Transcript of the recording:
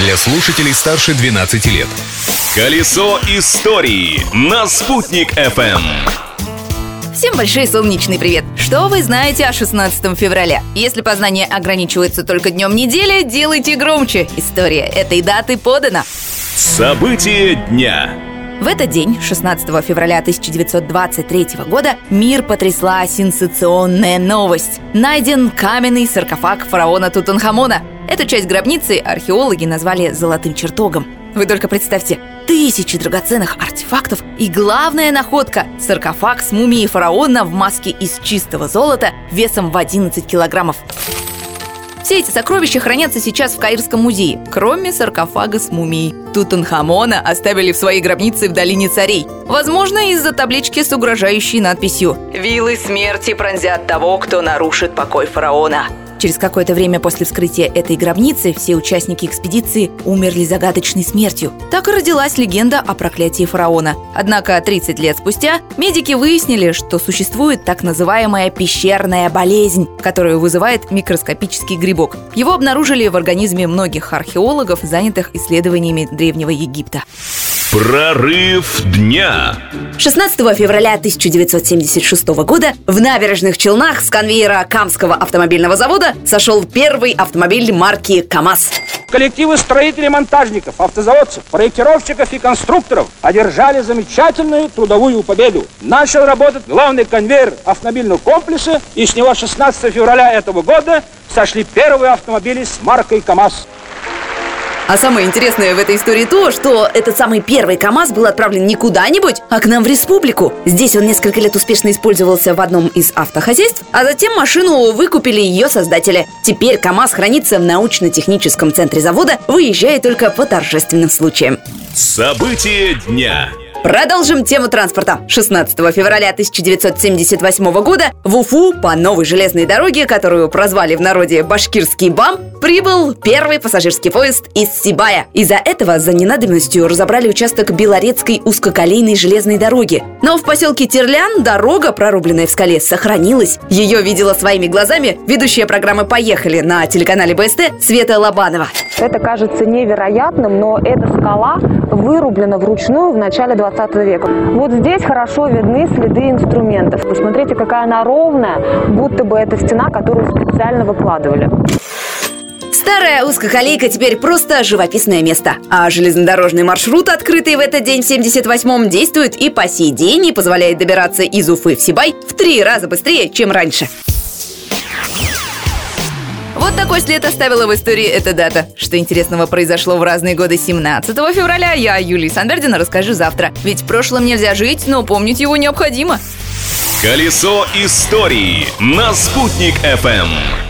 для слушателей старше 12 лет. Колесо истории на «Спутник FM. Всем большой солнечный привет! Что вы знаете о 16 февраля? Если познание ограничивается только днем недели, делайте громче. История этой даты подана. События дня. В этот день, 16 февраля 1923 года, мир потрясла сенсационная новость. Найден каменный саркофаг фараона Тутанхамона. Эту часть гробницы археологи назвали «золотым чертогом». Вы только представьте, тысячи драгоценных артефактов и главная находка – саркофаг с мумией фараона в маске из чистого золота весом в 11 килограммов. Все эти сокровища хранятся сейчас в Каирском музее, кроме саркофага с мумией. Тутанхамона оставили в своей гробнице в долине царей. Возможно, из-за таблички с угрожающей надписью «Вилы смерти пронзят того, кто нарушит покой фараона». Через какое-то время после вскрытия этой гробницы все участники экспедиции умерли загадочной смертью. Так и родилась легенда о проклятии фараона. Однако 30 лет спустя медики выяснили, что существует так называемая пещерная болезнь, которую вызывает микроскопический грибок. Его обнаружили в организме многих археологов, занятых исследованиями Древнего Египта. Прорыв дня. 16 февраля 1976 года в набережных Челнах с конвейера Камского автомобильного завода сошел первый автомобиль марки КАМАЗ. Коллективы строителей, монтажников, автозаводцев, проектировщиков и конструкторов одержали замечательную трудовую победу. Начал работать главный конвейер автомобильного комплекса, и с него 16 февраля этого года сошли первые автомобили с маркой КАМАЗ. А самое интересное в этой истории то, что этот самый первый КАМАЗ был отправлен не куда-нибудь, а к нам в республику. Здесь он несколько лет успешно использовался в одном из автохозяйств, а затем машину выкупили ее создатели. Теперь КАМАЗ хранится в научно-техническом центре завода, выезжая только по торжественным случаям. События дня. Продолжим тему транспорта. 16 февраля 1978 года в Уфу по новой железной дороге, которую прозвали в народе Башкирский БАМ, прибыл первый пассажирский поезд из Сибая. Из-за этого за ненадобностью разобрали участок Белорецкой узкоколейной железной дороги. Но в поселке Терлян дорога, прорубленная в скале, сохранилась. Ее видела своими глазами ведущая программы «Поехали» на телеканале БСТ Света Лобанова. Это кажется невероятным, но эта скала вырублена вручную в начале 20 века. Вот здесь хорошо видны следы инструментов. Посмотрите, какая она ровная, будто бы это стена, которую специально выкладывали. Старая узкоколейка теперь просто живописное место. А железнодорожный маршрут, открытый в этот день в 78-м, действует и по сей день и позволяет добираться из Уфы в Сибай в три раза быстрее, чем раньше. Вот такой след оставила в истории эта дата. Что интересного произошло в разные годы 17 февраля, я, Юлия Санбердина, расскажу завтра. Ведь в прошлом нельзя жить, но помнить его необходимо. Колесо истории на «Спутник FM.